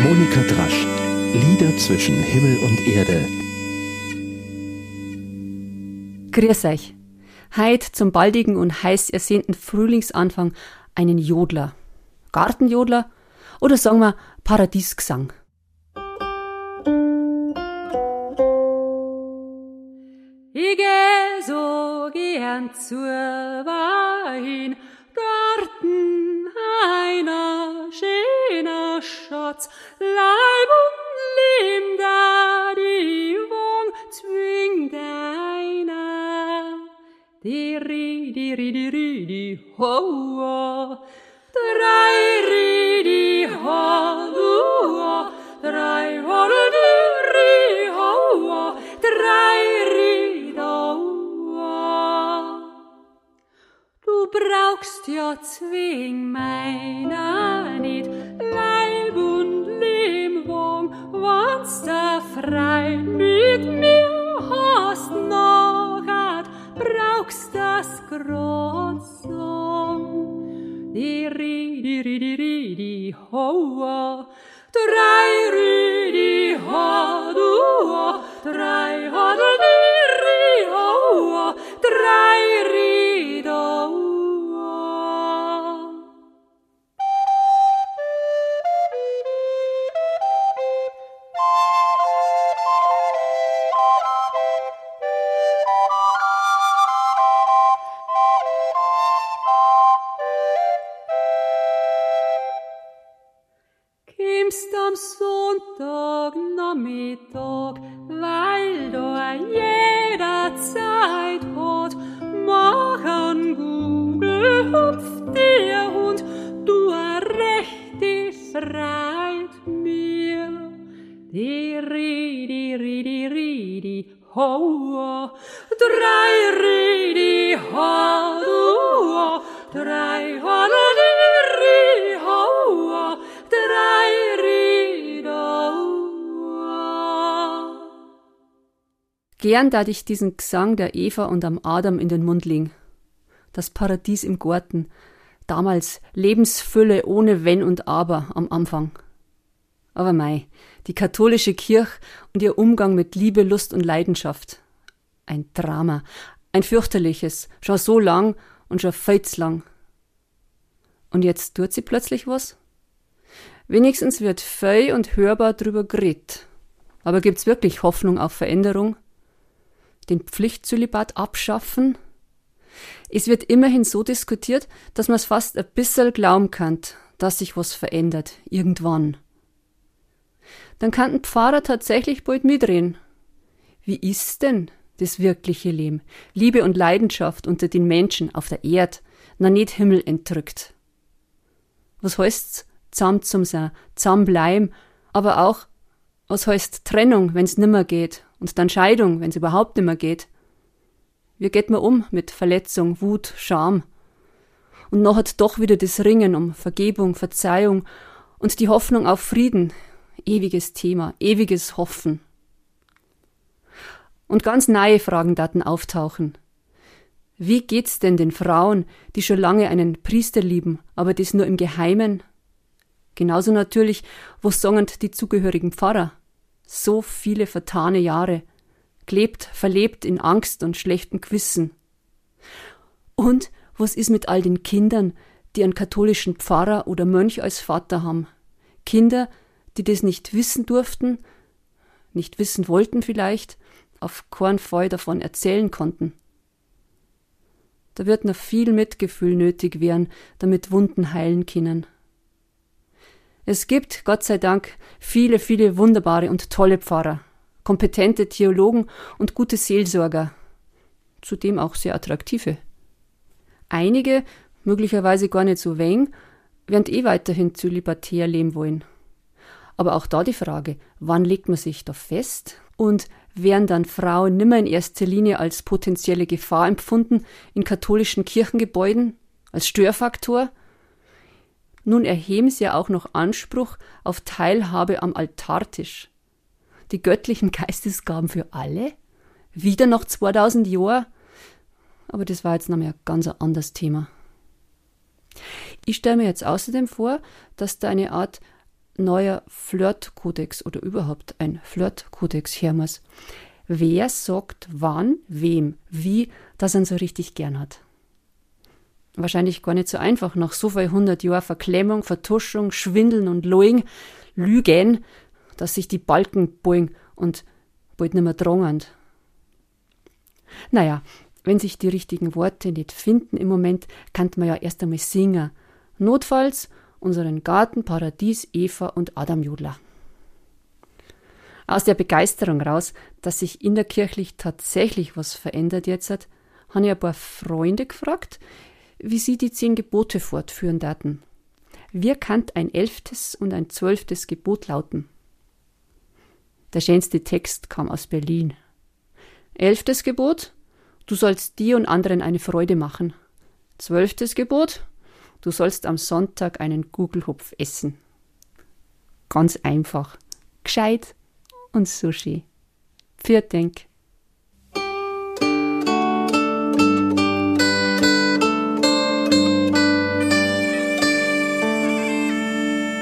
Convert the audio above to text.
Monika Drasch. Lieder zwischen Himmel und Erde. Grüß euch. Heit zum baldigen und heiß ersehnten Frühlingsanfang einen Jodler. Gartenjodler oder sagen wir Paradiesgesang. Ich geh so gern zur Wein, Schatz, brauchst ja zwing meiner nit Leib und Lehmwung, wannst da frei mit mir hast noch hat, brauchst das Grotzung. Diri, diri, diri, di, ri di hoa, drei, ri, di, ho, du, ho, drei, Nachmittag, weil da jeder Zeit hat, mach an Google, hupf dir und du rechte Freit mir. Die ri, die ri, die ri, Gern dat ich diesen Gesang der Eva und am Adam in den Mund legen. Das Paradies im Garten. Damals Lebensfülle ohne Wenn und Aber am Anfang. Aber mei, die katholische Kirche und ihr Umgang mit Liebe, Lust und Leidenschaft. Ein Drama, ein fürchterliches, schon so lang und schon zu lang. Und jetzt tut sie plötzlich was? Wenigstens wird fei und hörbar drüber geredet. Aber gibt's wirklich Hoffnung auf Veränderung? Den Pflichtzölibat abschaffen? Es wird immerhin so diskutiert, dass man's fast ein bisschen glauben kann, dass sich was verändert, irgendwann. Dann kann ein Pfarrer tatsächlich bald mitreden. Wie ist denn das wirkliche Leben? Liebe und Leidenschaft unter den Menschen auf der Erde, na nicht Himmel entrückt. Was heißt's? Zahm zum sein, zahm bleiben, aber auch, was heißt Trennung, wenn's nimmer geht, und dann Scheidung, wenn's überhaupt nimmer geht. Wie geht man um mit Verletzung, Wut, Scham? Und noch hat doch wieder das Ringen um Vergebung, Verzeihung und die Hoffnung auf Frieden. Ewiges Thema, ewiges Hoffen. Und ganz neue Fragen daten auftauchen. Wie geht's denn den Frauen, die schon lange einen Priester lieben, aber das nur im Geheimen? Genauso natürlich, wo sagen die zugehörigen Pfarrer? So viele vertane Jahre, gelebt, verlebt in Angst und schlechtem Gewissen. Und was ist mit all den Kindern, die einen katholischen Pfarrer oder Mönch als Vater haben? Kinder, die das nicht wissen durften, nicht wissen wollten vielleicht, auf Fall davon erzählen konnten. Da wird noch viel Mitgefühl nötig werden, damit Wunden heilen können. Es gibt, Gott sei Dank, viele, viele wunderbare und tolle Pfarrer, kompetente Theologen und gute Seelsorger. zudem auch sehr attraktive. Einige, möglicherweise gar nicht so weng, werden eh weiterhin zölibatär leben wollen. Aber auch da die Frage, wann legt man sich da fest? Und werden dann Frauen nimmer in erster Linie als potenzielle Gefahr empfunden in katholischen Kirchengebäuden, als Störfaktor? Nun erheben sie ja auch noch Anspruch auf Teilhabe am Altartisch. Die göttlichen Geistesgaben für alle? Wieder noch 2000 Jahre? Aber das war jetzt noch mal ein ganz anderes Thema. Ich stelle mir jetzt außerdem vor, dass da eine Art neuer Flirtkodex oder überhaupt ein Flirtkodex her muss. Wer sagt wann, wem, wie, dass er ihn so richtig gern hat? Wahrscheinlich gar nicht so einfach nach so viel hundert Jahren Verklemmung, Vertuschung, Schwindeln und Loing, Lügen, dass sich die Balken bogen und bald nicht mehr drangend. Naja, wenn sich die richtigen Worte nicht finden im Moment, kann man ja erst einmal singen. Notfalls unseren Garten, Paradies, Eva und Adam Jodler. Aus der Begeisterung raus, dass sich innerkirchlich tatsächlich was verändert jetzt hat, habe ich ein paar Freunde gefragt, wie sie die zehn Gebote fortführen daten. Wir kann ein elftes und ein zwölftes Gebot lauten? Der schönste Text kam aus Berlin. Elftes Gebot, du sollst dir und anderen eine Freude machen. Zwölftes Gebot, du sollst am Sonntag einen Gugelhupf essen. Ganz einfach. Gescheit und Sushi. Für